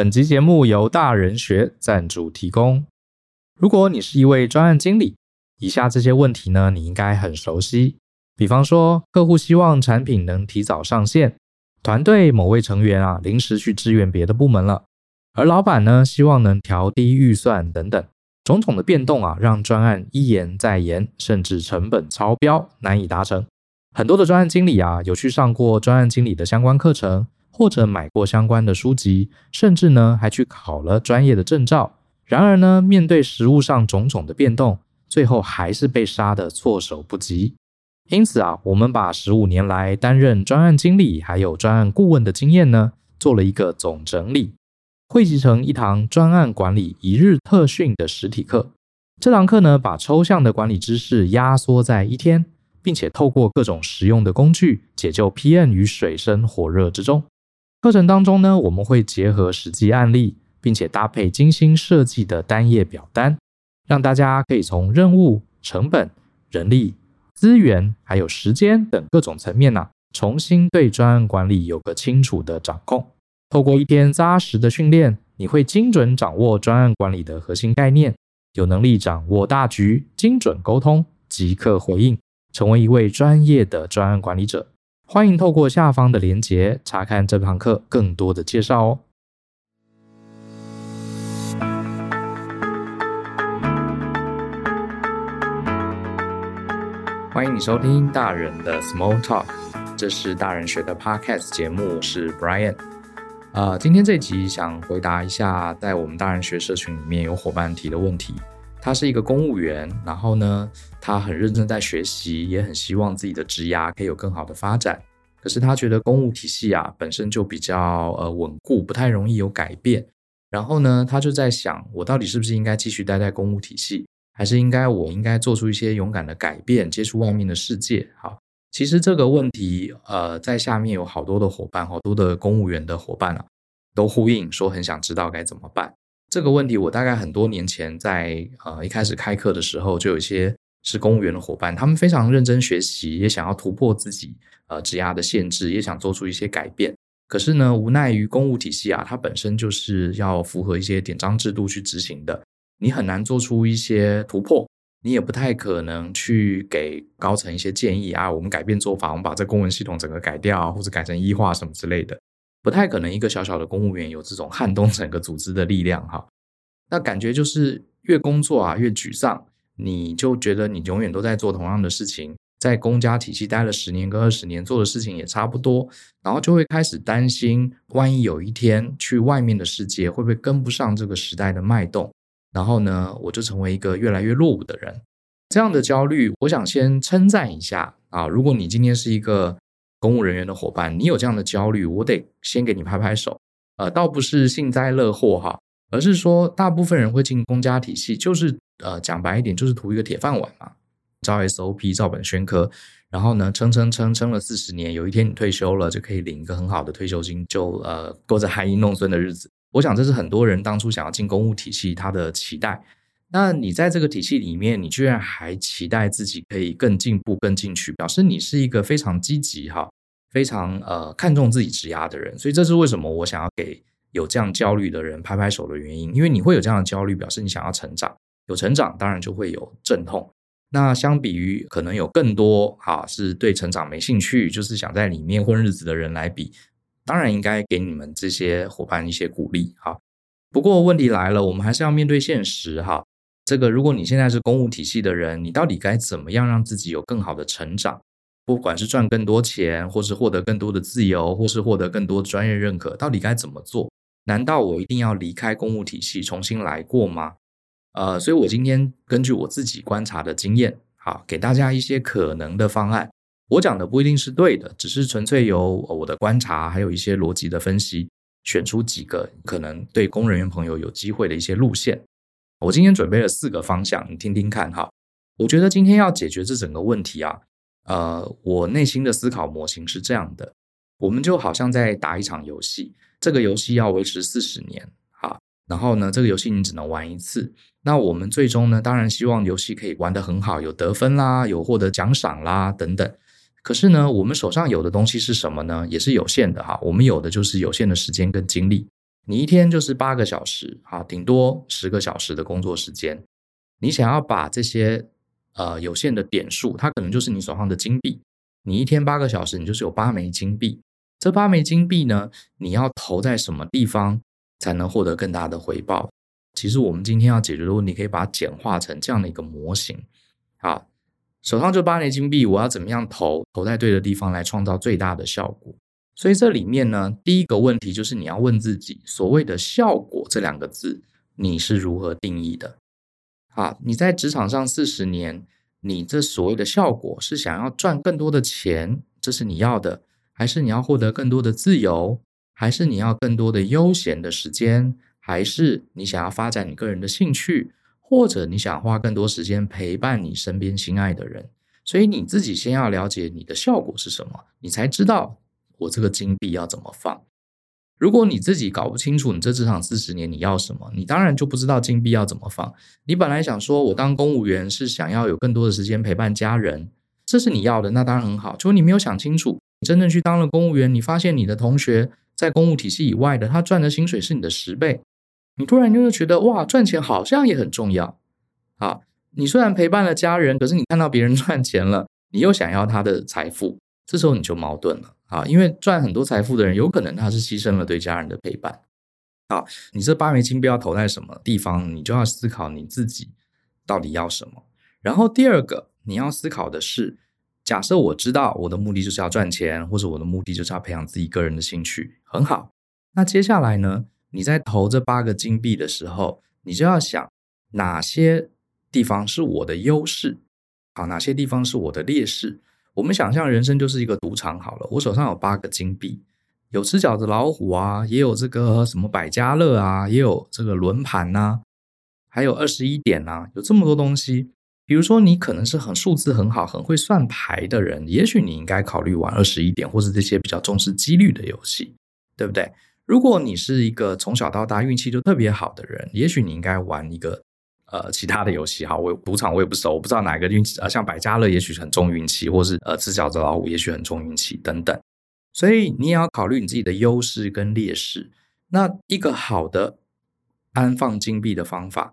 本集节目由大人学赞助提供。如果你是一位专案经理，以下这些问题呢，你应该很熟悉。比方说，客户希望产品能提早上线，团队某位成员啊临时去支援别的部门了，而老板呢希望能调低预算等等，种种的变动啊，让专案一延再延，甚至成本超标，难以达成。很多的专案经理啊，有去上过专案经理的相关课程，或者买过相关的书籍，甚至呢还去考了专业的证照。然而呢，面对实务上种种的变动，最后还是被杀得措手不及。因此啊，我们把十五年来担任专案经理还有专案顾问的经验呢，做了一个总整理，汇集成一堂专案管理一日特训的实体课。这堂课呢，把抽象的管理知识压缩在一天，并且透过各种实用的工具，解救 PM 于水深火热之中。课程当中呢，我们会结合实际案例。并且搭配精心设计的单页表单，让大家可以从任务、成本、人力、资源还有时间等各种层面呐、啊，重新对专案管理有个清楚的掌控。透过一天扎实的训练，你会精准掌握专案管理的核心概念，有能力掌握大局，精准沟通，即刻回应，成为一位专业的专案管理者。欢迎透过下方的连结查看这堂课更多的介绍哦。欢迎你收听大人的 Small Talk，这是大人学的 Podcast 节目，我是 Brian。呃，今天这集想回答一下，在我们大人学社群里面有伙伴提的问题。他是一个公务员，然后呢，他很认真在学习，也很希望自己的职涯可以有更好的发展。可是他觉得公务体系啊本身就比较呃稳固，不太容易有改变。然后呢，他就在想，我到底是不是应该继续待在公务体系？还是应该，我应该做出一些勇敢的改变，接触外面的世界。好，其实这个问题，呃，在下面有好多的伙伴，好多的公务员的伙伴啊，都呼应说很想知道该怎么办。这个问题，我大概很多年前在呃一开始开课的时候，就有一些是公务员的伙伴，他们非常认真学习，也想要突破自己呃职涯的限制，也想做出一些改变。可是呢，无奈于公务体系啊，它本身就是要符合一些典章制度去执行的。你很难做出一些突破，你也不太可能去给高层一些建议啊。我们改变做法，我们把这公文系统整个改掉，或者改成 E 化什么之类的，不太可能。一个小小的公务员有这种撼动整个组织的力量哈。那感觉就是越工作啊越沮丧，你就觉得你永远都在做同样的事情，在公家体系待了十年跟二十年，做的事情也差不多，然后就会开始担心，万一有一天去外面的世界，会不会跟不上这个时代的脉动？然后呢，我就成为一个越来越落伍的人。这样的焦虑，我想先称赞一下啊！如果你今天是一个公务人员的伙伴，你有这样的焦虑，我得先给你拍拍手。呃，倒不是幸灾乐祸哈，而是说，大部分人会进公家体系，就是呃，讲白一点，就是图一个铁饭碗嘛，照 SOP 照本宣科，然后呢，撑撑撑撑了四十年，有一天你退休了，就可以领一个很好的退休金，就呃，过着含饴弄孙的日子。我想这是很多人当初想要进公务体系他的期待。那你在这个体系里面，你居然还期待自己可以更进步、更进取，表示你是一个非常积极哈、非常呃看重自己职涯的人。所以这是为什么我想要给有这样焦虑的人拍拍手的原因。因为你会有这样的焦虑，表示你想要成长。有成长，当然就会有阵痛。那相比于可能有更多哈是对成长没兴趣，就是想在里面混日子的人来比。当然应该给你们这些伙伴一些鼓励哈。不过问题来了，我们还是要面对现实哈。这个如果你现在是公务体系的人，你到底该怎么样让自己有更好的成长？不管是赚更多钱，或是获得更多的自由，或是获得更多专业认可，到底该怎么做？难道我一定要离开公务体系重新来过吗？呃，所以我今天根据我自己观察的经验，好，给大家一些可能的方案。我讲的不一定是对的，只是纯粹由我的观察，还有一些逻辑的分析，选出几个可能对公务人员朋友有机会的一些路线。我今天准备了四个方向，你听听看哈。我觉得今天要解决这整个问题啊，呃，我内心的思考模型是这样的：我们就好像在打一场游戏，这个游戏要维持四十年，哈，然后呢，这个游戏你只能玩一次。那我们最终呢，当然希望游戏可以玩得很好，有得分啦，有获得奖赏啦，等等。可是呢，我们手上有的东西是什么呢？也是有限的哈。我们有的就是有限的时间跟精力。你一天就是八个小时，啊，顶多十个小时的工作时间。你想要把这些呃有限的点数，它可能就是你手上的金币。你一天八个小时，你就是有八枚金币。这八枚金币呢，你要投在什么地方才能获得更大的回报？其实我们今天要解决的问题，可以把它简化成这样的一个模型。好，手上就八枚金币，我要怎么样投？投在对的地方来创造最大的效果。所以这里面呢，第一个问题就是你要问自己，所谓的效果这两个字，你是如何定义的？啊，你在职场上四十年，你这所谓的效果是想要赚更多的钱，这是你要的，还是你要获得更多的自由，还是你要更多的悠闲的时间，还是你想要发展你个人的兴趣，或者你想花更多时间陪伴你身边心爱的人？所以你自己先要了解你的效果是什么，你才知道。我这个金币要怎么放？如果你自己搞不清楚，你这职场四十年你要什么，你当然就不知道金币要怎么放。你本来想说，我当公务员是想要有更多的时间陪伴家人，这是你要的，那当然很好。就你没有想清楚，你真正去当了公务员，你发现你的同学在公务体系以外的，他赚的薪水是你的十倍，你突然就会觉得哇，赚钱好像也很重要。好，你虽然陪伴了家人，可是你看到别人赚钱了，你又想要他的财富，这时候你就矛盾了。啊，因为赚很多财富的人，有可能他是牺牲了对家人的陪伴。好，你这八枚金标投在什么地方，你就要思考你自己到底要什么。然后第二个，你要思考的是，假设我知道我的目的就是要赚钱，或者我的目的就是要培养自己个人的兴趣，很好。那接下来呢，你在投这八个金币的时候，你就要想哪些地方是我的优势，好，哪些地方是我的劣势。我们想象人生就是一个赌场好了，我手上有八个金币，有吃饺子老虎啊，也有这个什么百家乐啊，也有这个轮盘呐，还有二十一点呐，有这么多东西。比如说你可能是很数字很好、很会算牌的人，也许你应该考虑玩二十一点，或是这些比较重视几率的游戏，对不对？如果你是一个从小到大运气就特别好的人，也许你应该玩一个。呃，其他的游戏哈，我赌场我也不熟，我不知道哪个运气啊，像百家乐也许很重运气，或是呃吃饺子老虎也许很重运气等等，所以你也要考虑你自己的优势跟劣势。那一个好的安放金币的方法，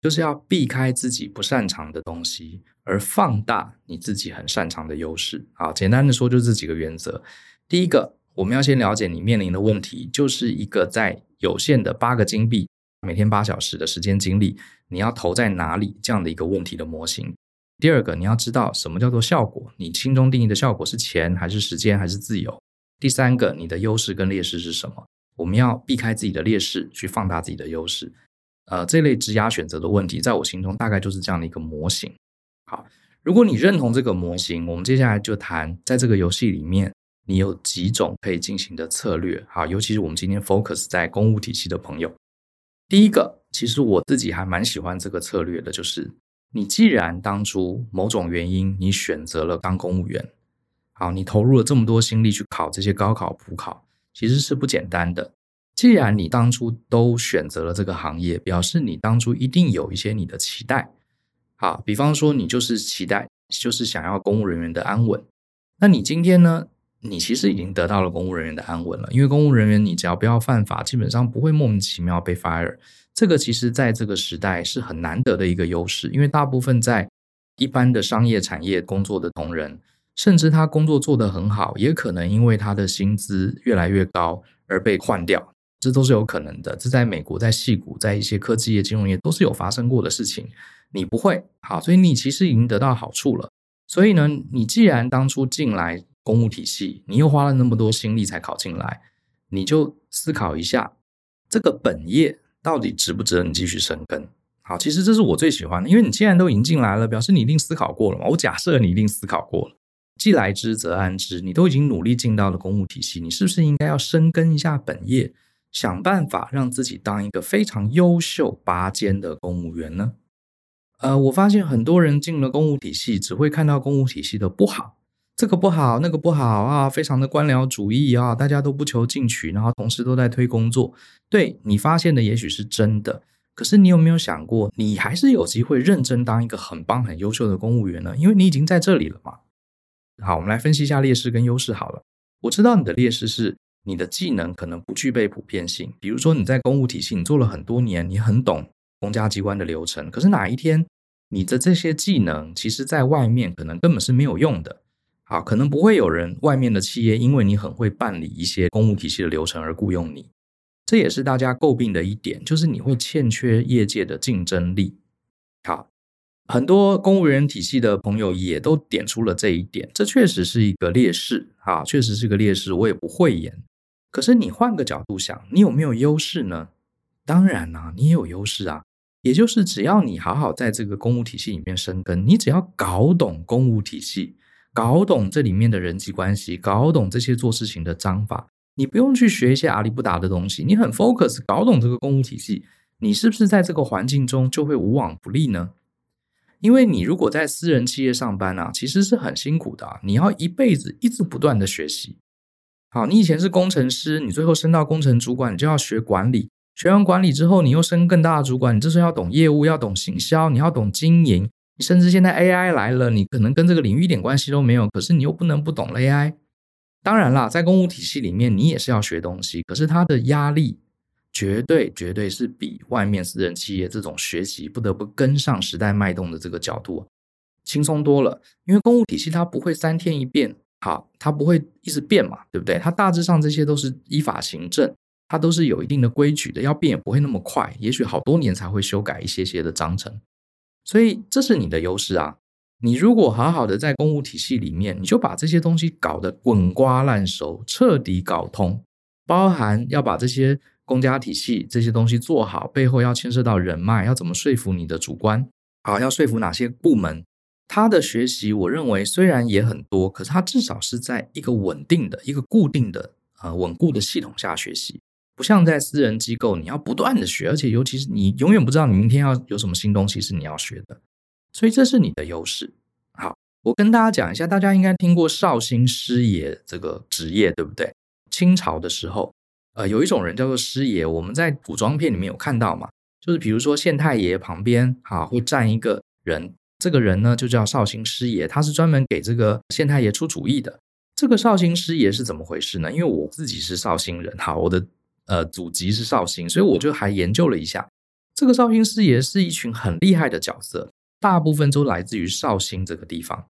就是要避开自己不擅长的东西，而放大你自己很擅长的优势。好，简单的说就这几个原则。第一个，我们要先了解你面临的问题，就是一个在有限的八个金币。每天八小时的时间精力，你要投在哪里？这样的一个问题的模型。第二个，你要知道什么叫做效果？你心中定义的效果是钱，还是时间，还是自由？第三个，你的优势跟劣势是什么？我们要避开自己的劣势，去放大自己的优势。呃，这类职涯选择的问题，在我心中大概就是这样的一个模型。好，如果你认同这个模型，我们接下来就谈，在这个游戏里面，你有几种可以进行的策略。好，尤其是我们今天 focus 在公务体系的朋友。第一个，其实我自己还蛮喜欢这个策略的，就是你既然当初某种原因你选择了当公务员，好，你投入了这么多心力去考这些高考、普考，其实是不简单的。既然你当初都选择了这个行业，表示你当初一定有一些你的期待，好，比方说你就是期待，就是想要公务人员的安稳，那你今天呢？你其实已经得到了公务人员的安稳了，因为公务人员你只要不要犯法，基本上不会莫名其妙被 fire。这个其实在这个时代是很难得的一个优势，因为大部分在一般的商业产业工作的同仁，甚至他工作做得很好，也可能因为他的薪资越来越高而被换掉，这都是有可能的。这在美国、在矽谷、在一些科技业、金融业都是有发生过的事情。你不会好，所以你其实已经得到好处了。所以呢，你既然当初进来，公务体系，你又花了那么多心力才考进来，你就思考一下，这个本业到底值不值得你继续深耕？好，其实这是我最喜欢的，因为你既然都已经进来了，表示你一定思考过了嘛。我假设你一定思考过了，既来之则安之，你都已经努力进到了公务体系，你是不是应该要深耕一下本业，想办法让自己当一个非常优秀拔尖的公务员呢？呃，我发现很多人进了公务体系，只会看到公务体系的不好。这个不好，那个不好啊，非常的官僚主义啊，大家都不求进取，然后同事都在推工作。对，你发现的也许是真的，可是你有没有想过，你还是有机会认真当一个很棒、很优秀的公务员呢？因为你已经在这里了嘛。好，我们来分析一下劣势跟优势好了。我知道你的劣势是你的技能可能不具备普遍性。比如说你在公务体系你做了很多年，你很懂公家机关的流程，可是哪一天你的这些技能其实在外面可能根本是没有用的。好，可能不会有人外面的企业因为你很会办理一些公务体系的流程而雇佣你。这也是大家诟病的一点，就是你会欠缺业界的竞争力。好，很多公务员体系的朋友也都点出了这一点，这确实是一个劣势啊，确实是个劣势，我也不讳言。可是你换个角度想，你有没有优势呢？当然啦，你也有优势啊，也就是只要你好好在这个公务体系里面生根，你只要搞懂公务体系，搞懂这里面的人际关系，搞懂这些做事情的章法。你不用去学一些阿里不达的东西，你很 focus 搞懂这个公务体系，你是不是在这个环境中就会无往不利呢？因为你如果在私人企业上班啊，其实是很辛苦的，你要一辈子一直不断的学习。好，你以前是工程师，你最后升到工程主管，你就要学管理，学完管理之后，你又升更大的主管，你这时候要懂业务，要懂行销，你要懂经营，你甚至现在 AI 来了，你可能跟这个领域一点关系都没有，可是你又不能不懂 AI。当然啦，在公务体系里面，你也是要学东西，可是它的压力绝对绝对是比外面私人企业这种学习不得不跟上时代脉动的这个角度轻松多了。因为公务体系它不会三天一变，好，它不会一直变嘛，对不对？它大致上这些都是依法行政，它都是有一定的规矩的，要变也不会那么快，也许好多年才会修改一些些的章程，所以这是你的优势啊。你如果好好的在公务体系里面，你就把这些东西搞得滚瓜烂熟，彻底搞通，包含要把这些公家体系这些东西做好，背后要牵涉到人脉，要怎么说服你的主观，好，要说服哪些部门，他的学习，我认为虽然也很多，可是他至少是在一个稳定的一个固定的呃稳固的系统下学习，不像在私人机构，你要不断的学，而且尤其是你永远不知道你明天要有什么新东西是你要学的。所以这是你的优势。好，我跟大家讲一下，大家应该听过绍兴师爷这个职业，对不对？清朝的时候，呃，有一种人叫做师爷，我们在古装片里面有看到嘛，就是比如说县太爷旁边，哈，会站一个人，这个人呢就叫绍兴师爷，他是专门给这个县太爷出主意的。这个绍兴师爷是怎么回事呢？因为我自己是绍兴人，哈，我的呃祖籍是绍兴，所以我就还研究了一下，这个绍兴师爷是一群很厉害的角色。大部分都来自于绍兴这个地方。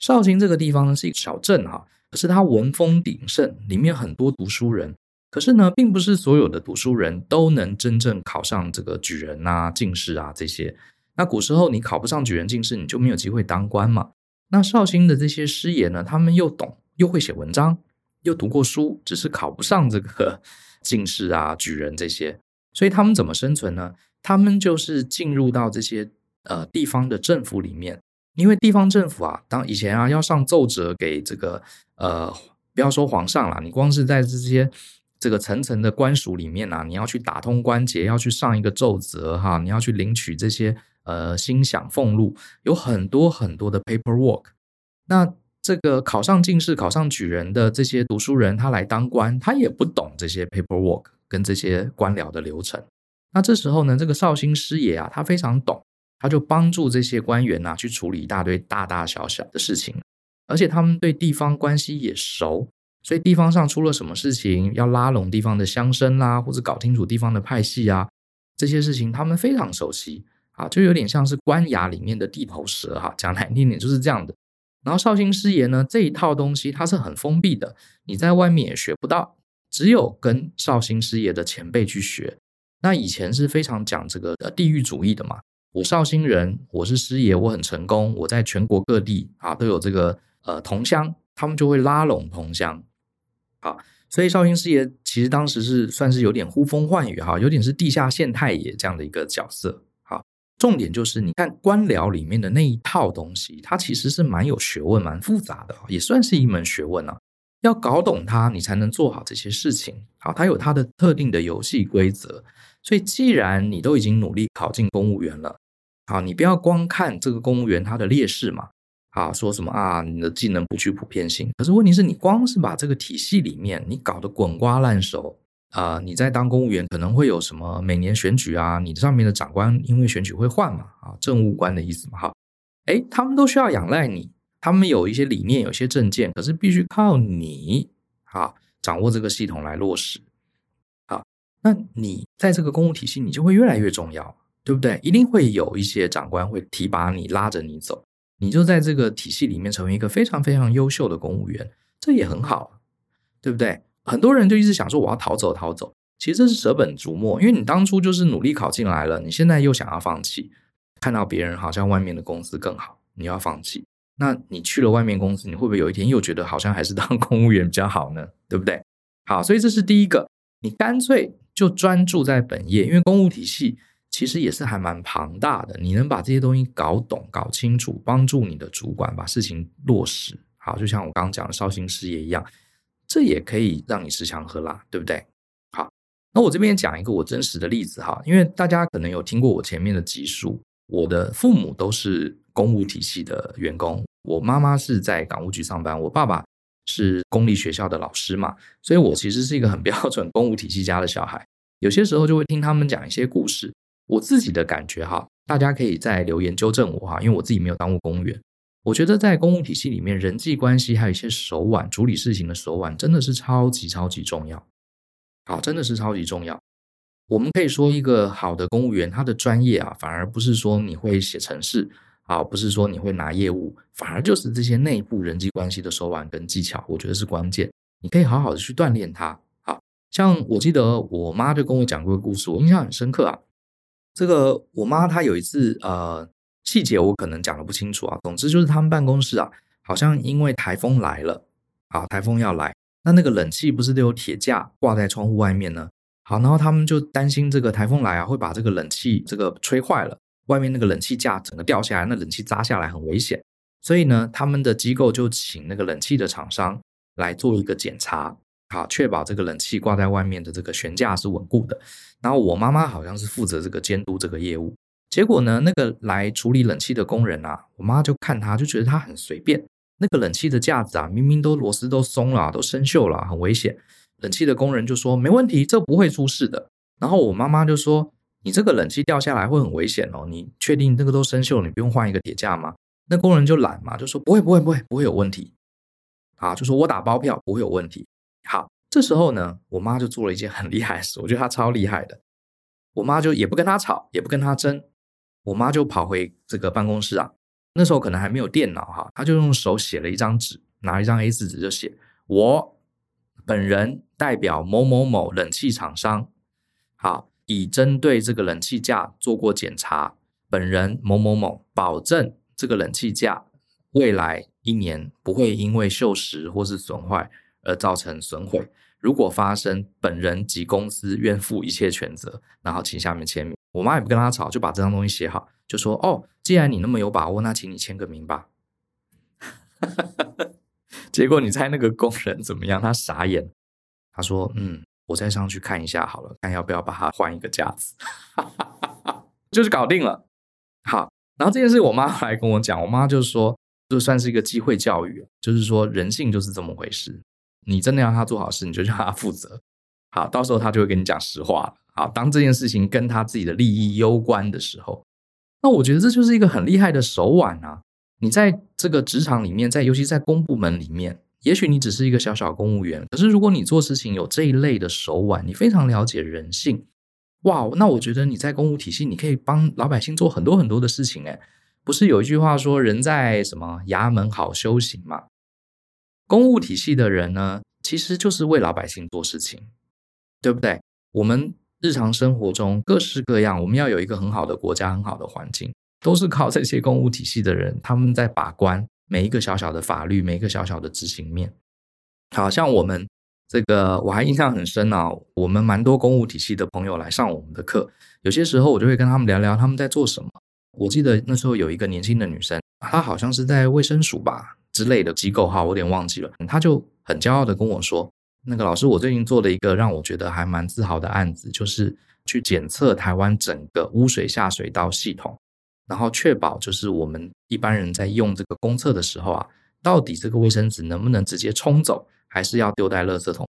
绍兴这个地方呢是一个小镇哈，可是它文风鼎盛，里面很多读书人。可是呢，并不是所有的读书人都能真正考上这个举人啊、进士啊这些。那古时候你考不上举人、进士，你就没有机会当官嘛。那绍兴的这些师爷呢，他们又懂，又会写文章，又读过书，只是考不上这个 进士啊、举人这些。所以他们怎么生存呢？他们就是进入到这些。呃，地方的政府里面，因为地方政府啊，当以前啊要上奏折给这个呃，不要说皇上啦，你光是在这些这个层层的官署里面啊，你要去打通关节，要去上一个奏折哈，你要去领取这些呃心想俸禄，有很多很多的 paperwork。那这个考上进士、考上举人的这些读书人，他来当官，他也不懂这些 paperwork 跟这些官僚的流程。那这时候呢，这个绍兴师爷啊，他非常懂。他就帮助这些官员呐，去处理一大堆大大小小的事情，而且他们对地方关系也熟，所以地方上出了什么事情，要拉拢地方的乡绅啦，或者搞清楚地方的派系啊，这些事情他们非常熟悉啊，就有点像是官衙里面的地头蛇哈，讲难听点就是这样的。然后绍兴师爷呢，这一套东西它是很封闭的，你在外面也学不到，只有跟绍兴师爷的前辈去学。那以前是非常讲这个呃地域主义的嘛。我绍兴人，我是师爷，我很成功，我在全国各地啊都有这个呃同乡，他们就会拉拢同乡，啊，所以绍兴师爷其实当时是算是有点呼风唤雨哈，有点是地下县太爷这样的一个角色。重点就是你看官僚里面的那一套东西，它其实是蛮有学问、蛮复杂的，也算是一门学问啊。要搞懂它，你才能做好这些事情。好，它有它的特定的游戏规则。所以既然你都已经努力考进公务员了。好，你不要光看这个公务员他的劣势嘛，啊，说什么啊，你的技能不具普遍性。可是问题是你光是把这个体系里面你搞得滚瓜烂熟啊，你在当公务员可能会有什么每年选举啊，你上面的长官因为选举会换嘛，啊，政务官的意思嘛，哈，哎，他们都需要仰赖你，他们有一些理念，有一些政见，可是必须靠你，啊，掌握这个系统来落实。好，那你在这个公务体系，你就会越来越重要，对不对？一定会有一些长官会提拔你，拉着你走，你就在这个体系里面成为一个非常非常优秀的公务员，这也很好，对不对？很多人就一直想说我要逃走，逃走。其实这是舍本逐末，因为你当初就是努力考进来了，你现在又想要放弃，看到别人好像外面的公司更好，你要放弃。那你去了外面公司，你会不会有一天又觉得好像还是当公务员比较好呢？对不对？好，所以这是第一个，你干脆就专注在本业，因为公务体系其实也是还蛮庞大的，你能把这些东西搞懂、搞清楚，帮助你的主管把事情落实。好，就像我刚刚讲的绍兴事业一样，这也可以让你吃香喝辣，对不对？好，那我这边讲一个我真实的例子哈，因为大家可能有听过我前面的集数，我的父母都是。公务体系的员工，我妈妈是在港务局上班，我爸爸是公立学校的老师嘛，所以我其实是一个很标准公务体系家的小孩。有些时候就会听他们讲一些故事，我自己的感觉哈，大家可以在留言纠正我哈，因为我自己没有当过公务员。我觉得在公务体系里面，人际关系还有一些手腕，处理事情的手腕真的是超级超级重要。好，真的是超级重要。我们可以说一个好的公务员，他的专业啊，反而不是说你会写程式。啊，不是说你会拿业务，反而就是这些内部人际关系的手腕跟技巧，我觉得是关键。你可以好好的去锻炼它。好，像我记得我妈就跟我讲过个故事，我印象很深刻啊。这个我妈她有一次呃细节我可能讲的不清楚啊，总之就是他们办公室啊，好像因为台风来了，啊，台风要来，那那个冷气不是都有铁架挂在窗户外面呢？好，然后他们就担心这个台风来啊会把这个冷气这个吹坏了。外面那个冷气架整个掉下来，那冷气砸下来很危险，所以呢，他们的机构就请那个冷气的厂商来做一个检查，好，确保这个冷气挂在外面的这个悬架是稳固的。然后我妈妈好像是负责这个监督这个业务，结果呢，那个来处理冷气的工人啊，我妈就看他就觉得他很随便，那个冷气的架子啊，明明都螺丝都松了，都生锈了，很危险。冷气的工人就说没问题，这不会出事的。然后我妈妈就说。你这个冷气掉下来会很危险哦，你确定这个都生锈了，你不用换一个铁架吗？那工人就懒嘛，就说不会不会不会不会有问题，啊，就说我打包票不会有问题。好，这时候呢，我妈就做了一件很厉害的事，我觉得她超厉害的。我妈就也不跟他吵，也不跟他争，我妈就跑回这个办公室啊，那时候可能还没有电脑哈，她就用手写了一张纸，拿一张 A4 纸就写我本人代表某某某冷气厂商，好。已针对这个冷气架做过检查，本人某某某保证这个冷气架未来一年不会因为锈蚀或是损坏而造成损毁。如果发生，本人及公司愿负一切全责。然后请下面签名。我妈也不跟他吵，就把这张东西写好，就说：“哦，既然你那么有把握，那请你签个名吧。”结果你猜那个工人怎么样？他傻眼，他说：“嗯。”我再上去看一下好了，看要不要把它换一个架子，就是搞定了。好，然后这件事我妈来跟我讲，我妈就说，就算是一个机会教育，就是说人性就是这么回事。你真的要他做好事，你就让他负责。好，到时候他就会跟你讲实话了。好，当这件事情跟他自己的利益攸关的时候，那我觉得这就是一个很厉害的手腕啊。你在这个职场里面，在尤其在公部门里面。也许你只是一个小小公务员，可是如果你做事情有这一类的手腕，你非常了解人性，哇，那我觉得你在公务体系，你可以帮老百姓做很多很多的事情。诶，不是有一句话说“人在什么衙门好修行”吗？公务体系的人呢，其实就是为老百姓做事情，对不对？我们日常生活中各式各样，我们要有一个很好的国家、很好的环境，都是靠这些公务体系的人，他们在把关。每一个小小的法律，每一个小小的执行面，好像我们这个我还印象很深啊。我们蛮多公务体系的朋友来上我们的课，有些时候我就会跟他们聊聊他们在做什么。我记得那时候有一个年轻的女生，她好像是在卫生署吧之类的机构哈，我有点忘记了。她就很骄傲的跟我说：“那个老师，我最近做了一个让我觉得还蛮自豪的案子，就是去检测台湾整个污水下水道系统。”然后确保就是我们一般人在用这个公厕的时候啊，到底这个卫生纸能不能直接冲走，还是要丢在垃圾桶？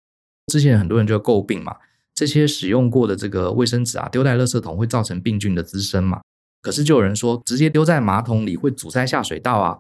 之前很多人就诟病嘛，这些使用过的这个卫生纸啊，丢在垃圾桶会造成病菌的滋生嘛。可是就有人说，直接丢在马桶里会阻塞下水道啊。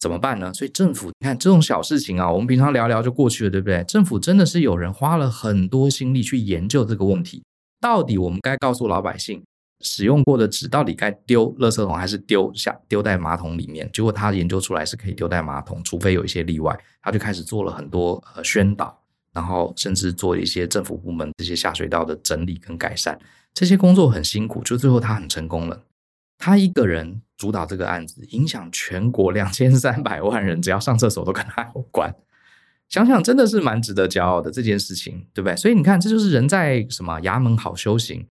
怎么办呢？所以政府，你看这种小事情啊，我们平常聊聊就过去了，对不对？政府真的是有人花了很多心力去研究这个问题，到底我们该告诉老百姓，使用过的纸到底该丢垃圾桶还是丢下丢在马桶里面？结果他研究出来是可以丢在马桶，除非有一些例外，他就开始做了很多呃宣导，然后甚至做一些政府部门这些下水道的整理跟改善，这些工作很辛苦，就最后他很成功了。他一个人主导这个案子，影响全国两千三百万人，只要上厕所都跟他有关。想想真的是蛮值得骄傲的这件事情，对不对？所以你看，这就是人在什么衙门好修行。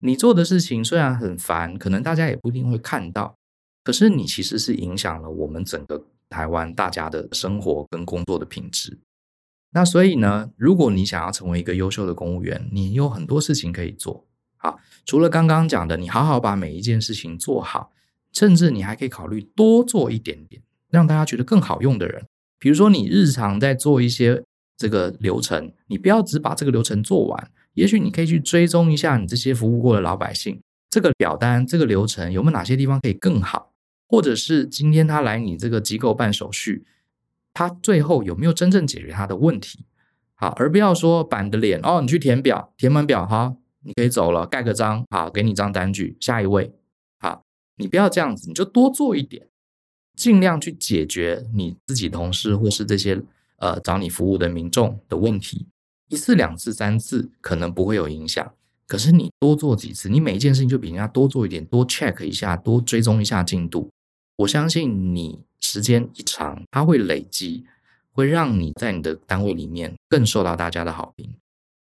你做的事情虽然很烦，可能大家也不一定会看到，可是你其实是影响了我们整个台湾大家的生活跟工作的品质。那所以呢，如果你想要成为一个优秀的公务员，你有很多事情可以做。好，除了刚刚讲的，你好好把每一件事情做好，甚至你还可以考虑多做一点点，让大家觉得更好用的人。比如说，你日常在做一些这个流程，你不要只把这个流程做完，也许你可以去追踪一下你这些服务过的老百姓，这个表单、这个流程有没有哪些地方可以更好，或者是今天他来你这个机构办手续，他最后有没有真正解决他的问题？好，而不要说板着脸哦，你去填表，填完表哈。你可以走了，盖个章，好，给你张单据。下一位，好，你不要这样子，你就多做一点，尽量去解决你自己同事或是这些呃找你服务的民众的问题。一次、两次、三次可能不会有影响，可是你多做几次，你每一件事情就比人家多做一点，多 check 一下，多追踪一下进度。我相信你时间一长，它会累积，会让你在你的单位里面更受到大家的好评。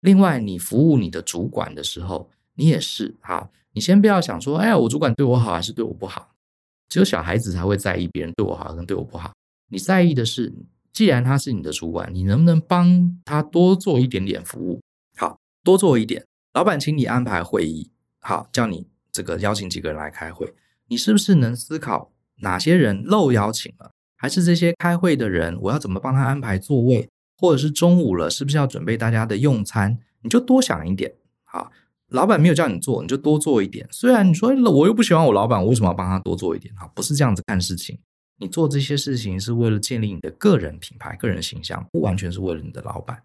另外，你服务你的主管的时候，你也是好。你先不要想说，哎，我主管对我好还是对我不好？只有小孩子才会在意别人对我好跟对我不好。你在意的是，既然他是你的主管，你能不能帮他多做一点点服务？好，多做一点。老板请你安排会议，好，叫你这个邀请几个人来开会，你是不是能思考哪些人漏邀请了？还是这些开会的人，我要怎么帮他安排座位？或者是中午了，是不是要准备大家的用餐？你就多想一点。啊，老板没有叫你做，你就多做一点。虽然你说我又不喜欢我老板，我为什么要帮他多做一点？好，不是这样子看事情。你做这些事情是为了建立你的个人品牌、个人形象，不完全是为了你的老板。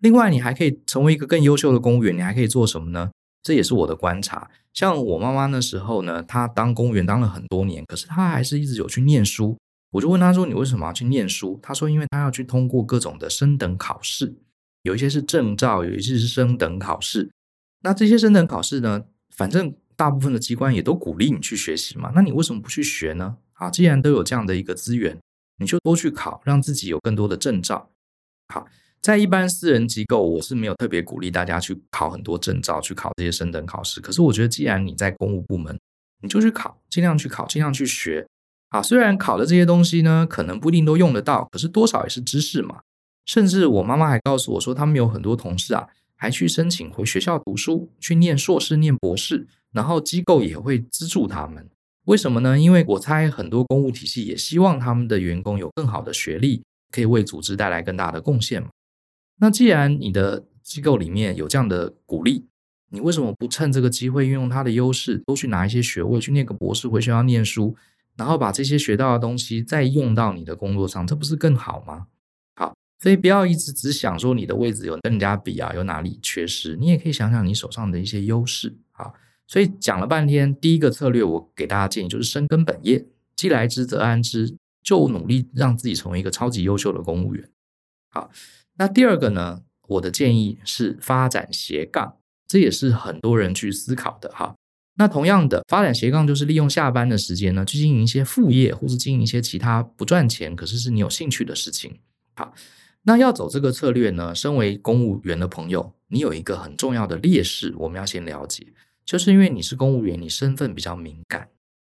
另外，你还可以成为一个更优秀的公务员。你还可以做什么呢？这也是我的观察。像我妈妈那时候呢，她当公务员当了很多年，可是她还是一直有去念书。我就问他说：“你为什么要去念书？”他说：“因为他要去通过各种的升等考试，有一些是证照，有一些是升等考试。那这些升等考试呢，反正大部分的机关也都鼓励你去学习嘛。那你为什么不去学呢？啊，既然都有这样的一个资源，你就多去考，让自己有更多的证照。好，在一般私人机构，我是没有特别鼓励大家去考很多证照，去考这些升等考试。可是我觉得，既然你在公务部门，你就去考，尽量去考，尽量去学。”啊，虽然考的这些东西呢，可能不一定都用得到，可是多少也是知识嘛。甚至我妈妈还告诉我说，他们有很多同事啊，还去申请回学校读书，去念硕士、念博士，然后机构也会资助他们。为什么呢？因为我猜很多公务体系也希望他们的员工有更好的学历，可以为组织带来更大的贡献嘛。那既然你的机构里面有这样的鼓励，你为什么不趁这个机会运用他的优势，多去拿一些学位，去念个博士，回学校念书？然后把这些学到的东西再用到你的工作上，这不是更好吗？好，所以不要一直只想说你的位置有跟人家比啊，有哪里缺失，你也可以想想你手上的一些优势。好，所以讲了半天，第一个策略我给大家建议就是深耕本业，既来之则安之，就努力让自己成为一个超级优秀的公务员。好，那第二个呢，我的建议是发展斜杠，这也是很多人去思考的哈。那同样的，发展斜杠就是利用下班的时间呢，去经营一些副业，或是经营一些其他不赚钱，可是是你有兴趣的事情。好，那要走这个策略呢，身为公务员的朋友，你有一个很重要的劣势，我们要先了解，就是因为你是公务员，你身份比较敏感。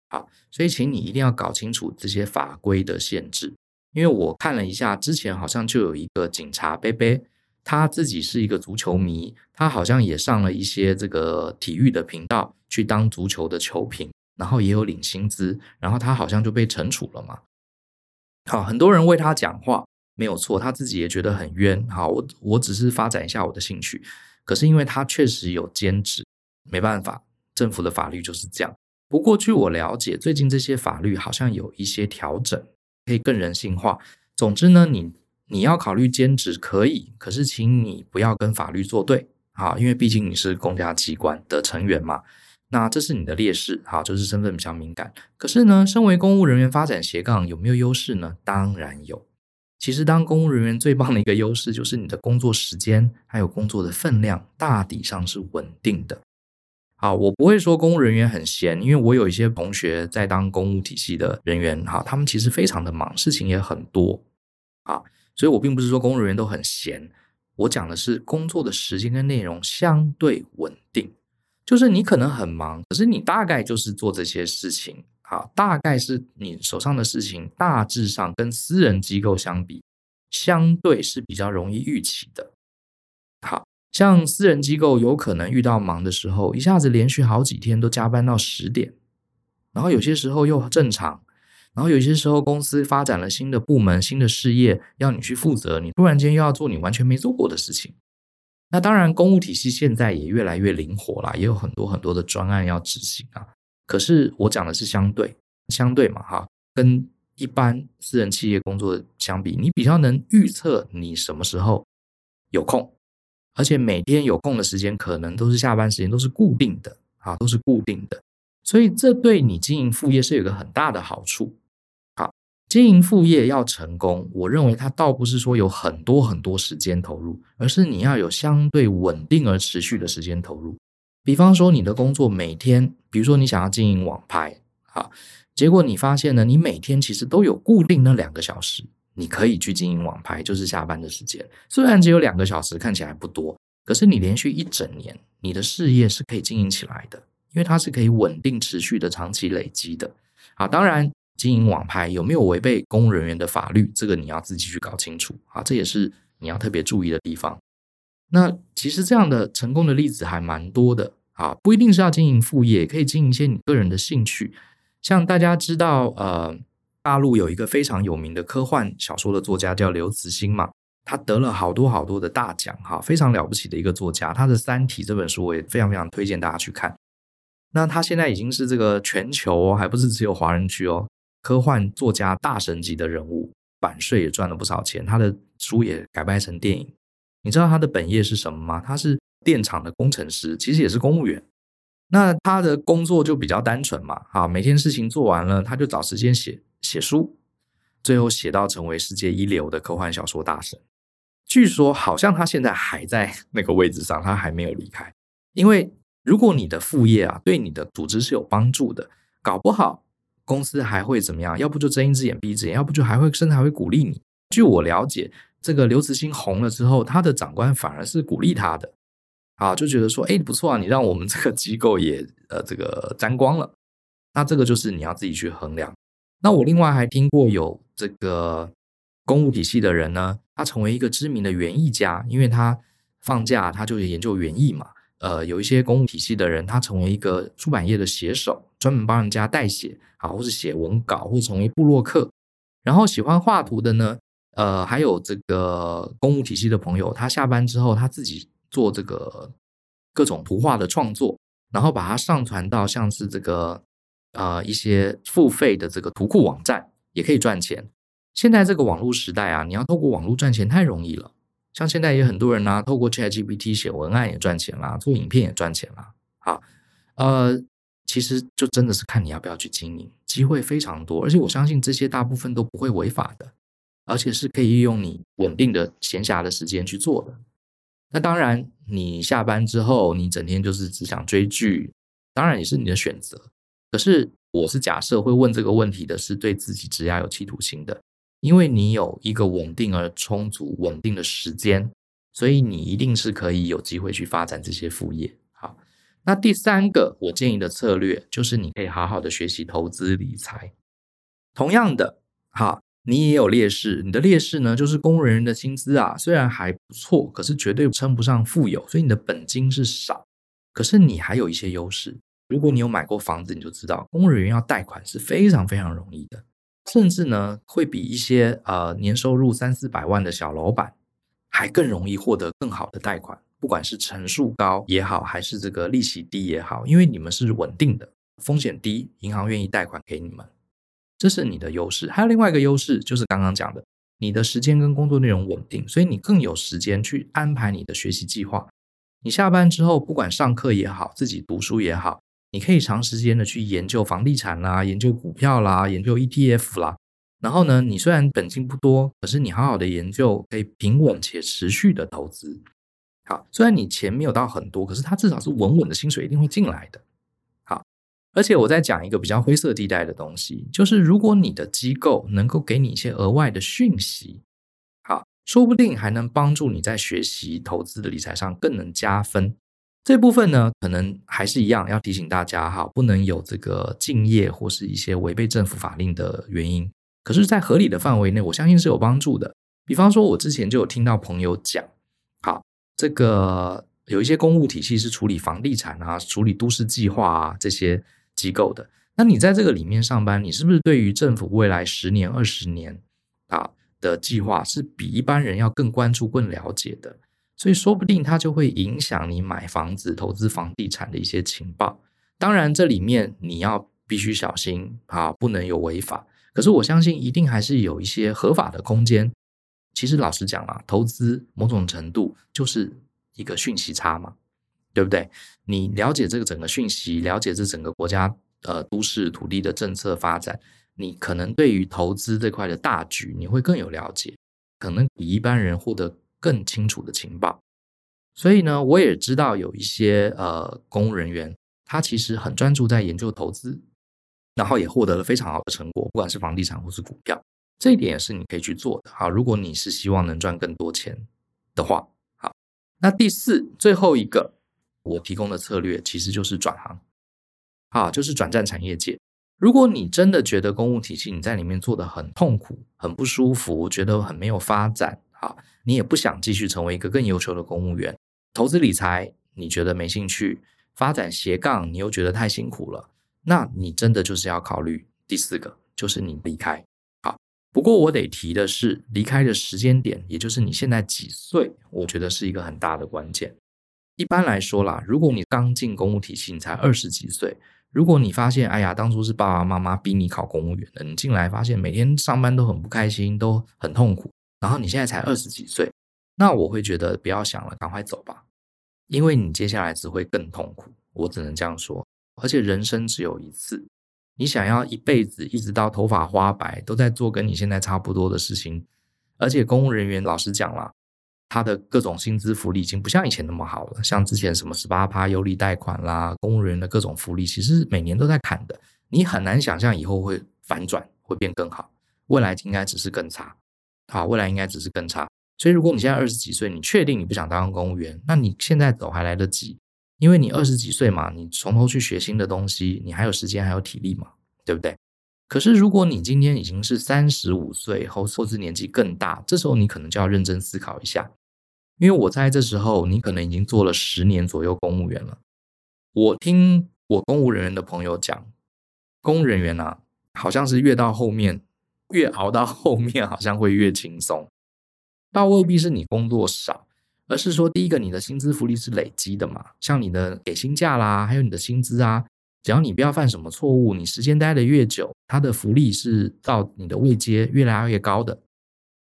好，所以请你一定要搞清楚这些法规的限制。因为我看了一下，之前好像就有一个警察伯伯。他自己是一个足球迷，他好像也上了一些这个体育的频道去当足球的球评，然后也有领薪资，然后他好像就被惩处了嘛。好，很多人为他讲话，没有错，他自己也觉得很冤。好，我我只是发展一下我的兴趣，可是因为他确实有兼职，没办法，政府的法律就是这样。不过据我了解，最近这些法律好像有一些调整，可以更人性化。总之呢，你你要考虑兼职可以，可是请你不要跟法律作对啊，因为毕竟你是公家机关的成员嘛。那这是你的劣势，好，就是身份比较敏感。可是呢，身为公务人员发展斜杠有没有优势呢？当然有。其实当公务人员最棒的一个优势就是你的工作时间还有工作的分量大体上是稳定的。好，我不会说公务人员很闲，因为我有一些同学在当公务体系的人员，哈，他们其实非常的忙，事情也很多，啊，所以我并不是说公务人员都很闲，我讲的是工作的时间跟内容相对稳定。就是你可能很忙，可是你大概就是做这些事情，好，大概是你手上的事情，大致上跟私人机构相比，相对是比较容易预期的。好，像私人机构有可能遇到忙的时候，一下子连续好几天都加班到十点，然后有些时候又正常，然后有些时候公司发展了新的部门、新的事业要你去负责，你突然间又要做你完全没做过的事情。那当然，公务体系现在也越来越灵活了，也有很多很多的专案要执行啊。可是我讲的是相对，相对嘛，哈，跟一般私人企业工作相比，你比较能预测你什么时候有空，而且每天有空的时间可能都是下班时间，都是固定的啊，都是固定的。所以这对你经营副业是有一个很大的好处。经营副业要成功，我认为它倒不是说有很多很多时间投入，而是你要有相对稳定而持续的时间投入。比方说，你的工作每天，比如说你想要经营网拍，啊，结果你发现呢，你每天其实都有固定那两个小时，你可以去经营网拍，就是下班的时间。虽然只有两个小时，看起来不多，可是你连续一整年，你的事业是可以经营起来的，因为它是可以稳定持续的长期累积的。好，当然。经营网拍有没有违背公务人员的法律？这个你要自己去搞清楚啊，这也是你要特别注意的地方。那其实这样的成功的例子还蛮多的啊，不一定是要经营副业，可以经营一些你个人的兴趣。像大家知道，呃，大陆有一个非常有名的科幻小说的作家叫刘慈欣嘛，他得了好多好多的大奖哈，非常了不起的一个作家。他的《三体》这本书我也非常非常推荐大家去看。那他现在已经是这个全球哦，还不是只有华人区哦。科幻作家大神级的人物，版税也赚了不少钱。他的书也改拍成电影。你知道他的本业是什么吗？他是电厂的工程师，其实也是公务员。那他的工作就比较单纯嘛，啊，每天事情做完了，他就找时间写写书，最后写到成为世界一流的科幻小说大神。据说好像他现在还在 那个位置上，他还没有离开。因为如果你的副业啊，对你的组织是有帮助的，搞不好。公司还会怎么样？要不就睁一只眼闭一只眼，要不就还会甚至还会鼓励你。据我了解，这个刘慈欣红了之后，他的长官反而是鼓励他的，啊，就觉得说，哎，不错啊，你让我们这个机构也呃这个沾光了。那这个就是你要自己去衡量。那我另外还听过有这个公务体系的人呢，他成为一个知名的园艺家，因为他放假他就研究园艺嘛。呃，有一些公务体系的人，他成为一个出版业的写手，专门帮人家代写啊，或是写文稿，或成为部落客。然后喜欢画图的呢，呃，还有这个公务体系的朋友，他下班之后他自己做这个各种图画的创作，然后把它上传到像是这个呃一些付费的这个图库网站，也可以赚钱。现在这个网络时代啊，你要透过网络赚钱太容易了。像现在也很多人呢、啊，透过 ChatGPT 写文案也赚钱啦，做影片也赚钱啦。好，呃，其实就真的是看你要不要去经营，机会非常多，而且我相信这些大部分都不会违法的，而且是可以利用你稳定的闲暇的时间去做的。那当然，你下班之后，你整天就是只想追剧，当然也是你的选择。可是我是假设会问这个问题的是对自己职业有企图心的。因为你有一个稳定而充足、稳定的时间，所以你一定是可以有机会去发展这些副业。那第三个我建议的策略就是，你可以好好的学习投资理财。同样的，哈，你也有劣势，你的劣势呢，就是公务人员的薪资啊，虽然还不错，可是绝对称不上富有，所以你的本金是少。可是你还有一些优势，如果你有买过房子，你就知道，公务人员要贷款是非常非常容易的。甚至呢，会比一些呃年收入三四百万的小老板还更容易获得更好的贷款，不管是成数高也好，还是这个利息低也好，因为你们是稳定的，风险低，银行愿意贷款给你们。这是你的优势。还有另外一个优势，就是刚刚讲的，你的时间跟工作内容稳定，所以你更有时间去安排你的学习计划。你下班之后，不管上课也好，自己读书也好，你可以长时间的去研究房地产啦，研究股票啦，研究 ETF 啦。然后呢，你虽然本金不多，可是你好好的研究，可以平稳且持续的投资。好，虽然你钱没有到很多，可是它至少是稳稳的薪水一定会进来的。好，而且我再讲一个比较灰色地带的东西，就是如果你的机构能够给你一些额外的讯息，好，说不定还能帮助你在学习投资的理财上更能加分。这部分呢，可能还是一样要提醒大家哈，不能有这个敬业或是一些违背政府法令的原因。可是，在合理的范围内，我相信是有帮助的。比方说，我之前就有听到朋友讲，这个有一些公务体系是处理房地产啊、处理都市计划啊这些机构的。那你在这个里面上班，你是不是对于政府未来十年、二十年啊的计划是比一般人要更关注、更了解的？所以说不定它就会影响你买房子、投资房地产的一些情报。当然，这里面你要必须小心啊，不能有违法。可是我相信，一定还是有一些合法的空间。其实老实讲啊，投资某种程度就是一个讯息差嘛，对不对？你了解这个整个讯息，了解这整个国家呃都市土地的政策发展，你可能对于投资这块的大局，你会更有了解，可能比一般人获得更清楚的情报。所以呢，我也知道有一些呃公务人员，他其实很专注在研究投资。然后也获得了非常好的成果，不管是房地产或是股票，这一点也是你可以去做的。好，如果你是希望能赚更多钱的话，好，那第四最后一个我提供的策略其实就是转行，好，就是转战产业界。如果你真的觉得公务体系你在里面做得很痛苦、很不舒服，觉得很没有发展，啊，你也不想继续成为一个更优秀的公务员，投资理财你觉得没兴趣，发展斜杠你又觉得太辛苦了。那你真的就是要考虑第四个，就是你离开。不过我得提的是，离开的时间点，也就是你现在几岁，我觉得是一个很大的关键。一般来说啦，如果你刚进公务体系，你才二十几岁，如果你发现，哎呀，当初是爸爸妈妈逼你考公务员的，你进来发现每天上班都很不开心，都很痛苦，然后你现在才二十几岁，那我会觉得不要想了，赶快走吧，因为你接下来只会更痛苦。我只能这样说。而且人生只有一次，你想要一辈子一直到头发花白都在做跟你现在差不多的事情，而且公务人员老实讲啦，他的各种薪资福利已经不像以前那么好了。像之前什么十八趴优利贷款啦，公务员的各种福利其实每年都在砍的，你很难想象以后会反转，会变更好。未来应该只是更差，好，未来应该只是更差。所以如果你现在二十几岁，你确定你不想当公务员，那你现在走还来得及。因为你二十几岁嘛，你从头去学新的东西，你还有时间，还有体力嘛，对不对？可是如果你今天已经是三十五岁，后或是年纪更大，这时候你可能就要认真思考一下，因为我在这时候你可能已经做了十年左右公务员了。我听我公务人员的朋友讲，公务人员啊，好像是越到后面，越熬到后面，好像会越轻松，倒未必是你工作少。而是说，第一个，你的薪资福利是累积的嘛，像你的给薪假啦，还有你的薪资啊，只要你不要犯什么错误，你时间待得越久，它的福利是到你的位阶越来越高的。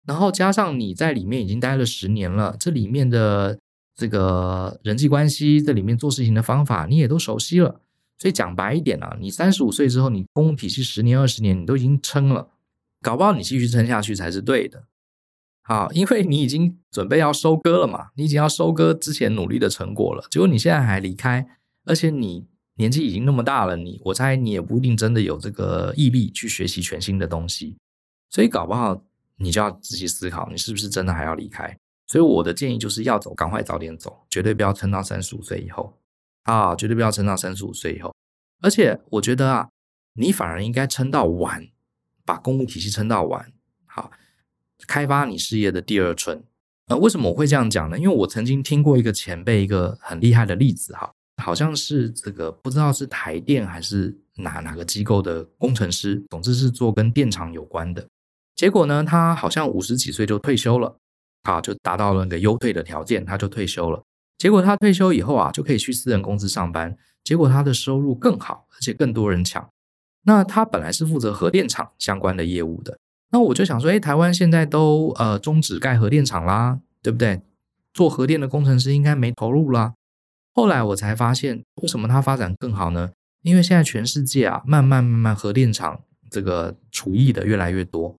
然后加上你在里面已经待了十年了，这里面的这个人际关系，这里面做事情的方法，你也都熟悉了。所以讲白一点啊，你三十五岁之后，你公务体系十年、二十年，你都已经撑了，搞不好你继续撑下去才是对的。好，因为你已经准备要收割了嘛，你已经要收割之前努力的成果了。结果你现在还离开，而且你年纪已经那么大了，你我猜你也不一定真的有这个毅力去学习全新的东西。所以搞不好你就要仔细思考，你是不是真的还要离开。所以我的建议就是要走，赶快早点走，绝对不要撑到三十五岁以后啊，绝对不要撑到三十五岁以后。而且我觉得啊，你反而应该撑到完，把公务体系撑到完。开发你事业的第二春，呃，为什么我会这样讲呢？因为我曾经听过一个前辈一个很厉害的例子，哈，好像是这个不知道是台电还是哪哪个机构的工程师，总之是做跟电厂有关的。结果呢，他好像五十几岁就退休了，啊，就达到了那个优退的条件，他就退休了。结果他退休以后啊，就可以去私人公司上班，结果他的收入更好，而且更多人抢。那他本来是负责核电厂相关的业务的。那我就想说，哎，台湾现在都呃终止盖核电厂啦，对不对？做核电的工程师应该没投入啦。后来我才发现，为什么它发展更好呢？因为现在全世界啊，慢慢慢慢核电厂这个厨艺的越来越多，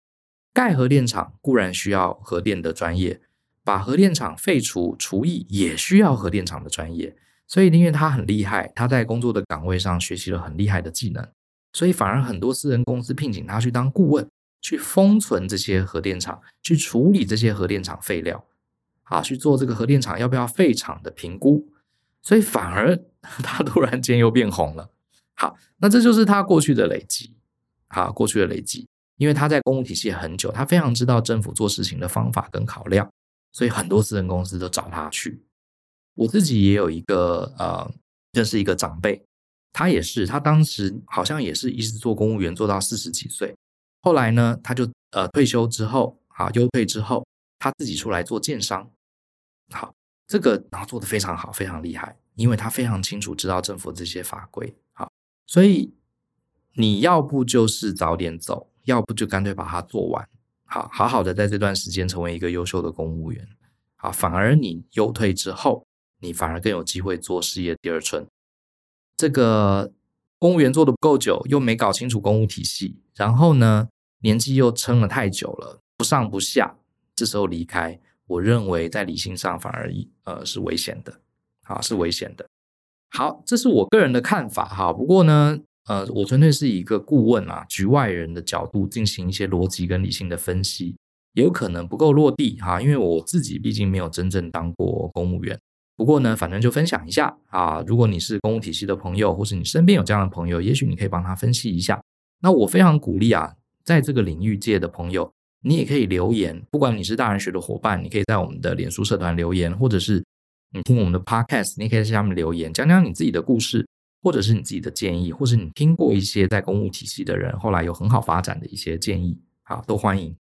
盖核电厂固然需要核电的专业，把核电厂废除厨艺也需要核电厂的专业。所以因为他很厉害，他在工作的岗位上学习了很厉害的技能，所以反而很多私人公司聘请他去当顾问，去封存这些核电厂，去处理这些核电厂废料，啊，去做这个核电厂要不要废厂的评估。所以反而 他突然间又变红了。好，那这就是他过去的累积。啊，过去的累积，因为他在公务体系很久，他非常知道政府做事情的方法跟考量，所以很多私人公司都找他去。我自己也有一个呃，认识一个长辈，他也是，他当时好像也是一直做公务员做到四十几岁，后来呢，他就呃退休之后，啊，优退之后，他自己出来做建商。好。这个然后做得非常好，非常厉害，因为他非常清楚知道政府这些法规，好，所以你要不就是早点走，要不就干脆把它做完，好，好好的在这段时间成为一个优秀的公务员，好，反而你优退之后，你反而更有机会做事业第二春。这个公务员做得不够久，又没搞清楚公务体系，然后呢，年纪又撑了太久了，不上不下，这时候离开。我认为在理性上反而呃是危险的，好，是危险的。好，这是我个人的看法哈。不过呢，呃，我纯粹是一个顾问啊，局外人的角度进行一些逻辑跟理性的分析，也有可能不够落地哈，因为我自己毕竟没有真正当过公务员。不过呢，反正就分享一下啊。如果你是公务体系的朋友，或是你身边有这样的朋友，也许你可以帮他分析一下。那我非常鼓励啊，在这个领域界的朋友。你也可以留言，不管你是大人学的伙伴，你可以在我们的脸书社团留言，或者是你听我们的 podcast，你可以在下面留言，讲讲你自己的故事，或者是你自己的建议，或是你听过一些在公务体系的人后来有很好发展的一些建议，好，都欢迎。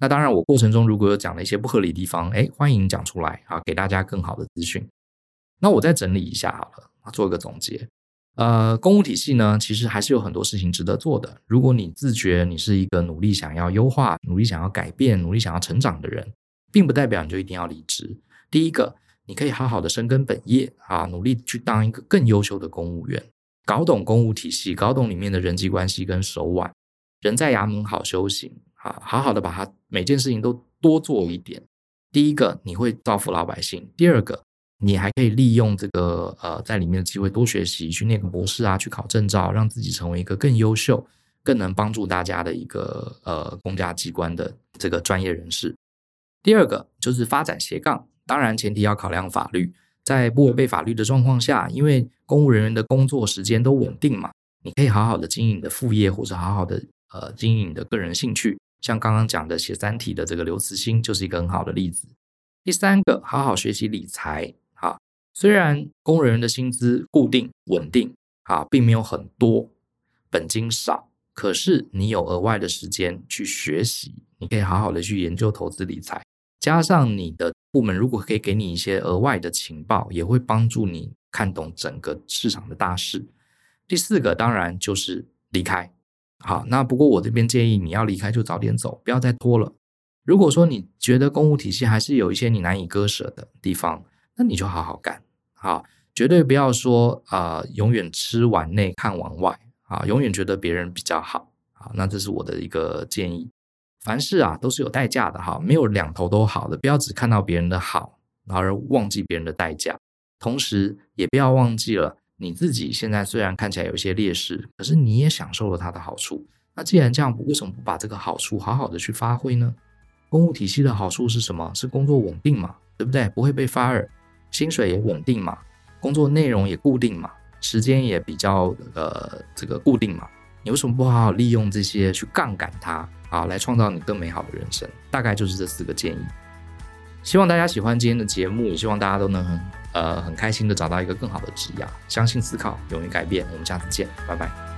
那当然，我过程中如果有讲了一些不合理地方，哎，欢迎讲出来，好，给大家更好的资讯。那我再整理一下好了，做一个总结。呃，公务体系呢，其实还是有很多事情值得做的。如果你自觉你是一个努力想要优化、努力想要改变、努力想要成长的人，并不代表你就一定要离职。第一个，你可以好好的深耕本业啊，努力去当一个更优秀的公务员，搞懂公务体系，搞懂里面的人际关系跟手腕。人在衙门好修行啊，好好的把它每件事情都多做一点。第一个，你会造福老百姓；第二个。你还可以利用这个呃，在里面的机会多学习，去念个博士啊，去考证照，让自己成为一个更优秀、更能帮助大家的一个呃公家机关的这个专业人士。第二个就是发展斜杠，当然前提要考量法律，在不违背法律的状况下，因为公务人员的工作时间都稳定嘛，你可以好好的经营你的副业，或者好好的呃经营你的个人兴趣。像刚刚讲的写三体的这个刘慈欣就是一个很好的例子。第三个，好好学习理财。虽然工人的薪资固定稳定啊，并没有很多，本金少，可是你有额外的时间去学习，你可以好好的去研究投资理财，加上你的部门如果可以给你一些额外的情报，也会帮助你看懂整个市场的大势。第四个当然就是离开，好，那不过我这边建议你要离开就早点走，不要再拖了。如果说你觉得公务体系还是有一些你难以割舍的地方，那你就好好干。好，绝对不要说啊、呃，永远吃碗内看碗外啊，永远觉得别人比较好啊。那这是我的一个建议。凡事啊都是有代价的哈，没有两头都好的，不要只看到别人的好，然后忘记别人的代价。同时，也不要忘记了你自己现在虽然看起来有一些劣势，可是你也享受了它的好处。那既然这样，为什么不把这个好处好好的去发挥呢？公务体系的好处是什么？是工作稳定嘛，对不对？不会被 fire。薪水也稳定嘛，工作内容也固定嘛，时间也比较呃这个固定嘛，你为什么不好好利用这些去杠杆它啊，来创造你更美好的人生？大概就是这四个建议。希望大家喜欢今天的节目，也希望大家都能很呃很开心的找到一个更好的职业。相信思考，勇于改变。我们下次见，拜拜。